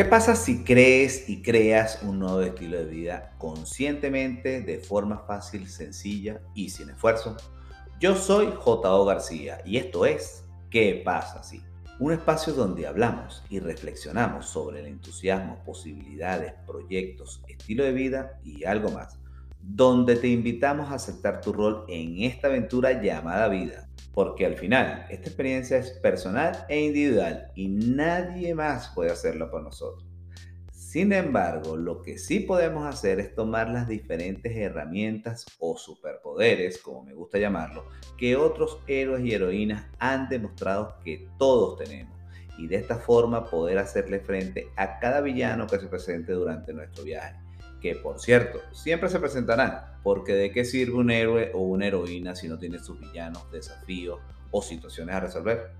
¿Qué pasa si crees y creas un nuevo estilo de vida conscientemente, de forma fácil, sencilla y sin esfuerzo? Yo soy J.O. García y esto es ¿Qué pasa si? Un espacio donde hablamos y reflexionamos sobre el entusiasmo, posibilidades, proyectos, estilo de vida y algo más. Donde te invitamos a aceptar tu rol en esta aventura llamada vida. Porque al final esta experiencia es personal e individual y nadie más puede hacerlo por nosotros. Sin embargo, lo que sí podemos hacer es tomar las diferentes herramientas o superpoderes, como me gusta llamarlo, que otros héroes y heroínas han demostrado que todos tenemos. Y de esta forma poder hacerle frente a cada villano que se presente durante nuestro viaje que por cierto, siempre se presentarán, porque de qué sirve un héroe o una heroína si no tiene sus villanos, desafíos o situaciones a resolver.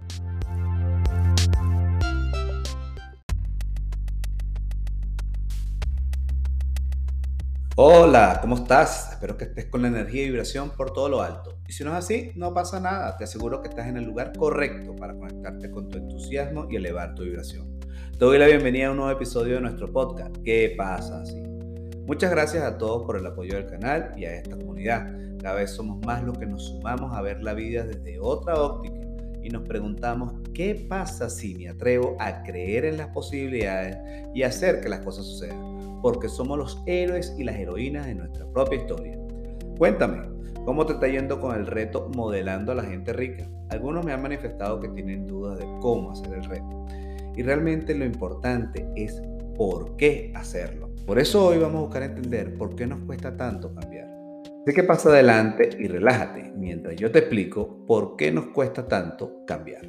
Hola, ¿cómo estás? Espero que estés con la energía y vibración por todo lo alto. Y si no es así, no pasa nada. Te aseguro que estás en el lugar correcto para conectarte con tu entusiasmo y elevar tu vibración. Te doy la bienvenida a un nuevo episodio de nuestro podcast. ¿Qué pasa así? Muchas gracias a todos por el apoyo del canal y a esta comunidad. Cada vez somos más los que nos sumamos a ver la vida desde otra óptica y nos preguntamos qué pasa si me atrevo a creer en las posibilidades y hacer que las cosas sucedan, porque somos los héroes y las heroínas de nuestra propia historia. Cuéntame, ¿cómo te está yendo con el reto modelando a la gente rica? Algunos me han manifestado que tienen dudas de cómo hacer el reto. Y realmente lo importante es por qué hacerlo. Por eso hoy vamos a buscar entender por qué nos cuesta tanto cambiar. Así que pasa adelante y relájate mientras yo te explico por qué nos cuesta tanto cambiar.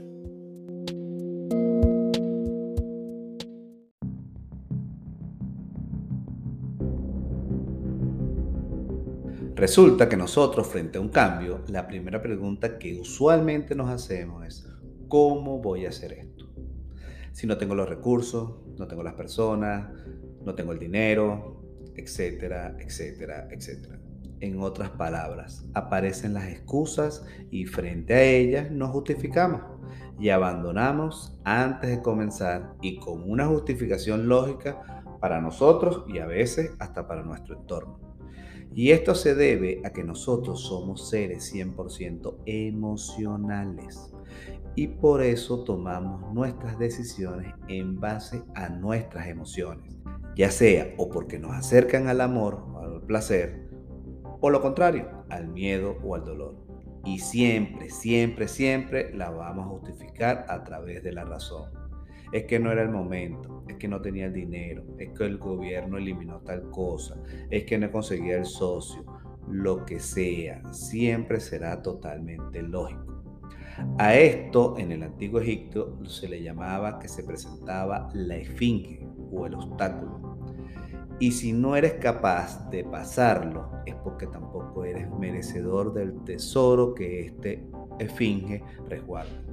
Resulta que nosotros frente a un cambio, la primera pregunta que usualmente nos hacemos es, ¿cómo voy a hacer esto? Si no tengo los recursos, no tengo las personas, no tengo el dinero, etcétera, etcétera, etcétera. En otras palabras, aparecen las excusas y frente a ellas nos justificamos y abandonamos antes de comenzar y con una justificación lógica para nosotros y a veces hasta para nuestro entorno. Y esto se debe a que nosotros somos seres 100% emocionales y por eso tomamos nuestras decisiones en base a nuestras emociones ya sea o porque nos acercan al amor o al placer, o lo contrario, al miedo o al dolor. Y siempre, siempre, siempre la vamos a justificar a través de la razón. Es que no era el momento, es que no tenía el dinero, es que el gobierno eliminó tal cosa, es que no conseguía el socio, lo que sea, siempre será totalmente lógico. A esto en el antiguo Egipto se le llamaba que se presentaba la esfinge o el obstáculo. Y si no eres capaz de pasarlo, es porque tampoco eres merecedor del tesoro que este esfinge resguarda.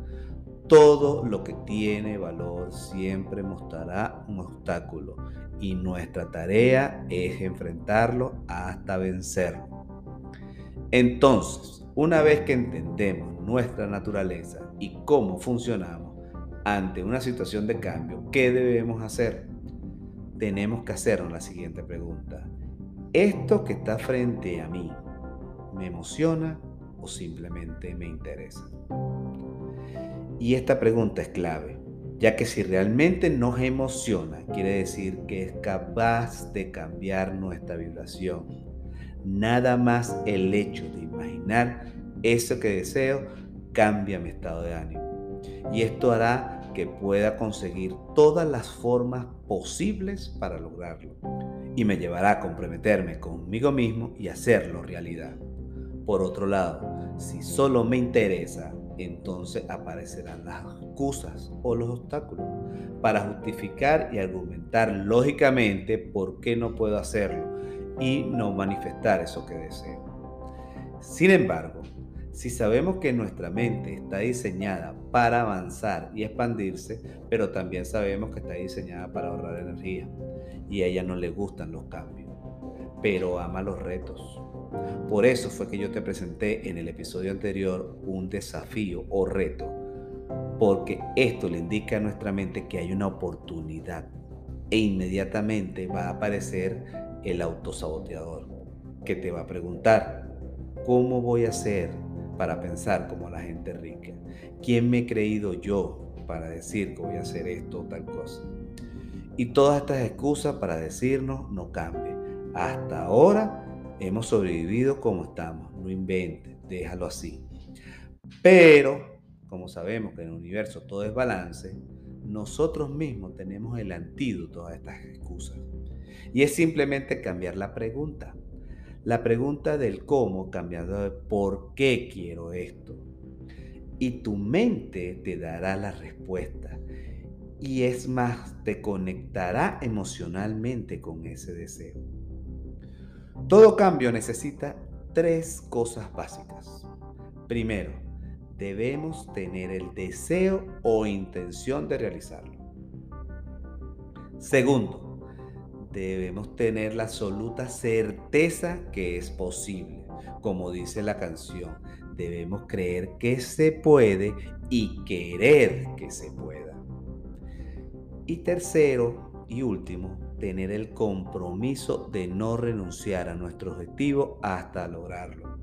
Todo lo que tiene valor siempre mostrará un obstáculo y nuestra tarea es enfrentarlo hasta vencerlo. Entonces, una vez que entendemos nuestra naturaleza y cómo funcionamos ante una situación de cambio, ¿qué debemos hacer? Tenemos que hacernos la siguiente pregunta. ¿Esto que está frente a mí me emociona o simplemente me interesa? Y esta pregunta es clave, ya que si realmente nos emociona, quiere decir que es capaz de cambiar nuestra vibración Nada más el hecho de imaginar eso que deseo cambia mi estado de ánimo. Y esto hará que pueda conseguir todas las formas posibles para lograrlo. Y me llevará a comprometerme conmigo mismo y hacerlo realidad. Por otro lado, si solo me interesa, entonces aparecerán las excusas o los obstáculos para justificar y argumentar lógicamente por qué no puedo hacerlo y no manifestar eso que deseo. Sin embargo, si sabemos que nuestra mente está diseñada para avanzar y expandirse, pero también sabemos que está diseñada para ahorrar energía y a ella no le gustan los cambios, pero ama los retos. Por eso fue que yo te presenté en el episodio anterior un desafío o reto, porque esto le indica a nuestra mente que hay una oportunidad e inmediatamente va a aparecer el autosaboteador que te va a preguntar, ¿cómo voy a hacer para pensar como la gente rica? ¿Quién me he creído yo para decir que voy a hacer esto o tal cosa? Y todas estas excusas para decirnos no cambien. Hasta ahora hemos sobrevivido como estamos. No inventes, déjalo así. Pero, como sabemos que en el universo todo es balance, nosotros mismos tenemos el antídoto a estas excusas. Y es simplemente cambiar la pregunta. La pregunta del cómo cambiando de por qué quiero esto. Y tu mente te dará la respuesta. Y es más, te conectará emocionalmente con ese deseo. Todo cambio necesita tres cosas básicas. Primero, debemos tener el deseo o intención de realizarlo. Segundo, debemos tener la absoluta certeza que es posible. Como dice la canción, debemos creer que se puede y querer que se pueda. Y tercero y último, tener el compromiso de no renunciar a nuestro objetivo hasta lograrlo.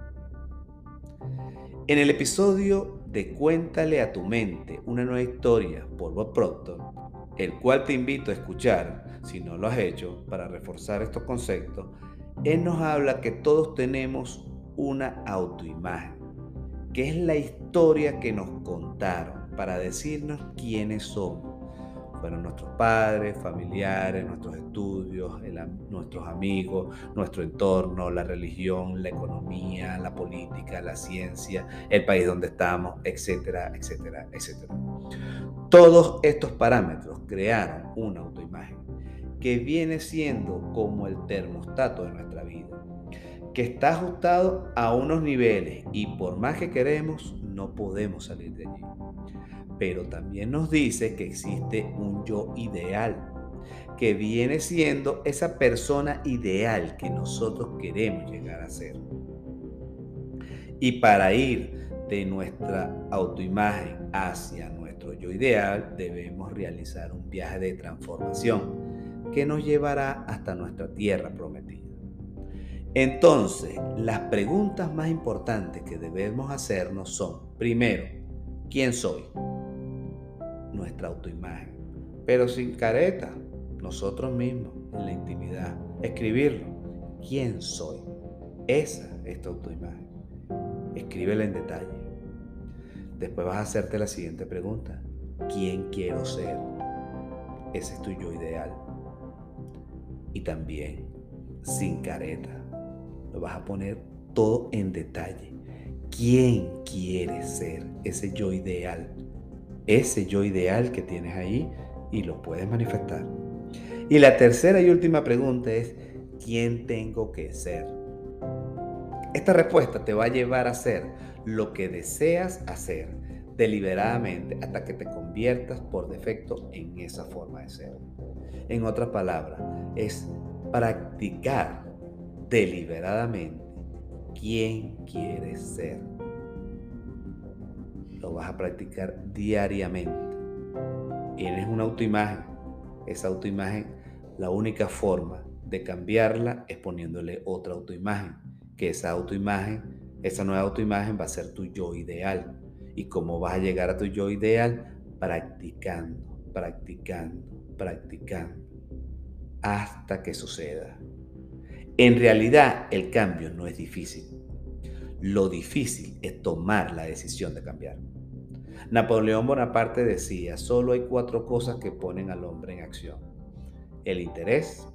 En el episodio de Cuéntale a tu mente una nueva historia por Bob Proctor, el cual te invito a escuchar si no lo has hecho para reforzar estos conceptos, él nos habla que todos tenemos una autoimagen, que es la historia que nos contaron para decirnos quiénes somos fueron nuestros padres, familiares, nuestros estudios, nuestros amigos, nuestro entorno, la religión, la economía, la política, la ciencia, el país donde estamos, etcétera, etcétera, etcétera. Todos estos parámetros crearon una autoimagen que viene siendo como el termostato de nuestra vida, que está ajustado a unos niveles y por más que queremos, no podemos salir de allí pero también nos dice que existe un yo ideal, que viene siendo esa persona ideal que nosotros queremos llegar a ser. Y para ir de nuestra autoimagen hacia nuestro yo ideal, debemos realizar un viaje de transformación que nos llevará hasta nuestra tierra prometida. Entonces, las preguntas más importantes que debemos hacernos son, primero, ¿quién soy? nuestra autoimagen, pero sin careta, nosotros mismos, en la intimidad. Escribirlo. ¿Quién soy? Esa es tu autoimagen. Escríbela en detalle. Después vas a hacerte la siguiente pregunta. ¿Quién quiero ser? Ese es tu yo ideal. Y también, sin careta, lo vas a poner todo en detalle. ¿Quién quiere ser ese yo ideal? ese yo ideal que tienes ahí y lo puedes manifestar. Y la tercera y última pregunta es, ¿quién tengo que ser? Esta respuesta te va a llevar a hacer lo que deseas hacer deliberadamente hasta que te conviertas por defecto en esa forma de ser. En otras palabras, es practicar deliberadamente quién quieres ser lo vas a practicar diariamente. Eres una autoimagen. Esa autoimagen, la única forma de cambiarla es poniéndole otra autoimagen. Que esa autoimagen, esa nueva autoimagen va a ser tu yo ideal. ¿Y cómo vas a llegar a tu yo ideal? Practicando, practicando, practicando. Hasta que suceda. En realidad, el cambio no es difícil. Lo difícil es tomar la decisión de cambiar. Napoleón Bonaparte decía, solo hay cuatro cosas que ponen al hombre en acción. El interés,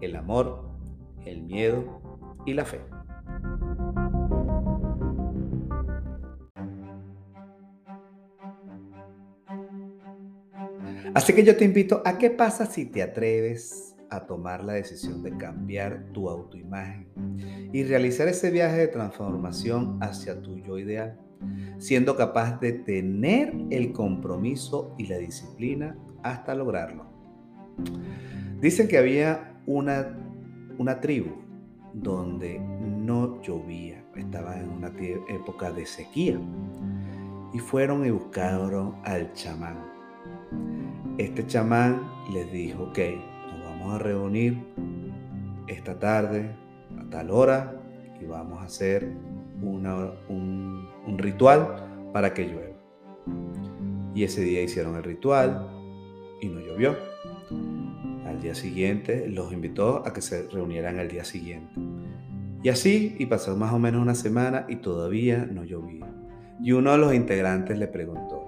el amor, el miedo y la fe. Así que yo te invito a qué pasa si te atreves a tomar la decisión de cambiar tu autoimagen y realizar ese viaje de transformación hacia tu yo ideal siendo capaz de tener el compromiso y la disciplina hasta lograrlo. Dicen que había una, una tribu donde no llovía, estaba en una época de sequía y fueron y buscaron al chamán. Este chamán les dijo, ok, vamos a reunir esta tarde a tal hora y vamos a hacer un, un ritual para que llueva. Y ese día hicieron el ritual y no llovió. Al día siguiente los invitó a que se reunieran el día siguiente. Y así, y pasó más o menos una semana y todavía no llovía. Y uno de los integrantes le preguntó,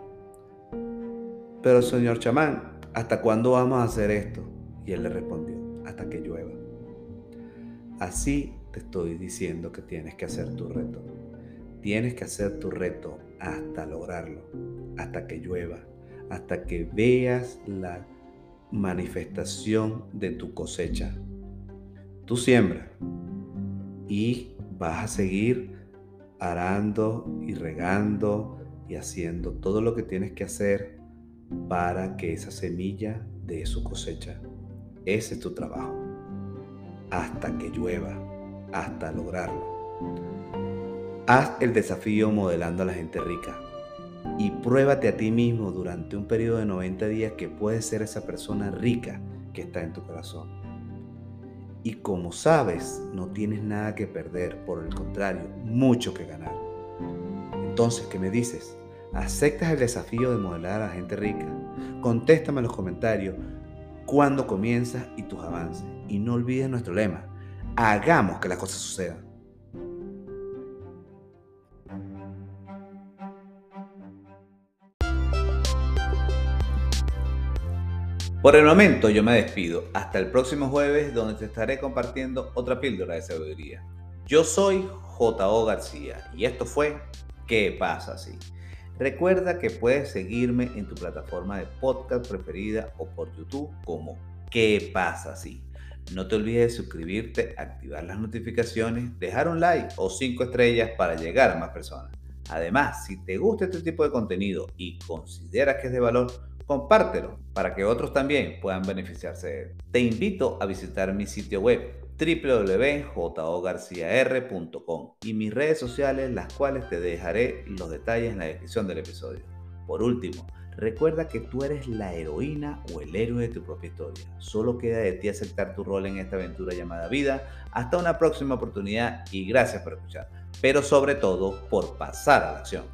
pero señor chamán, ¿hasta cuándo vamos a hacer esto? Y él le respondió, hasta que llueva. Así te estoy diciendo que tienes que hacer tu reto. Tienes que hacer tu reto hasta lograrlo, hasta que llueva, hasta que veas la manifestación de tu cosecha. Tú siembra y vas a seguir arando y regando y haciendo todo lo que tienes que hacer para que esa semilla dé su cosecha. Ese es tu trabajo. Hasta que llueva, hasta lograrlo. Haz el desafío modelando a la gente rica y pruébate a ti mismo durante un periodo de 90 días que puedes ser esa persona rica que está en tu corazón. Y como sabes, no tienes nada que perder, por el contrario, mucho que ganar. Entonces, ¿qué me dices? ¿Aceptas el desafío de modelar a la gente rica? Contéstame en los comentarios cuándo comienzas y tus avances. Y no olvides nuestro lema, hagamos que las cosas sucedan. Por el momento yo me despido. Hasta el próximo jueves donde te estaré compartiendo otra píldora de sabiduría. Yo soy J.O. García y esto fue ¿Qué pasa así? Recuerda que puedes seguirme en tu plataforma de podcast preferida o por YouTube como ¿Qué pasa así? No te olvides de suscribirte, activar las notificaciones, dejar un like o cinco estrellas para llegar a más personas. Además, si te gusta este tipo de contenido y consideras que es de valor, compártelo para que otros también puedan beneficiarse de él. Te invito a visitar mi sitio web www.jogarciar.com y mis redes sociales, las cuales te dejaré los detalles en la descripción del episodio. Por último, recuerda que tú eres la heroína o el héroe de tu propia historia. Solo queda de ti aceptar tu rol en esta aventura llamada vida. Hasta una próxima oportunidad y gracias por escuchar, pero sobre todo por pasar a la acción.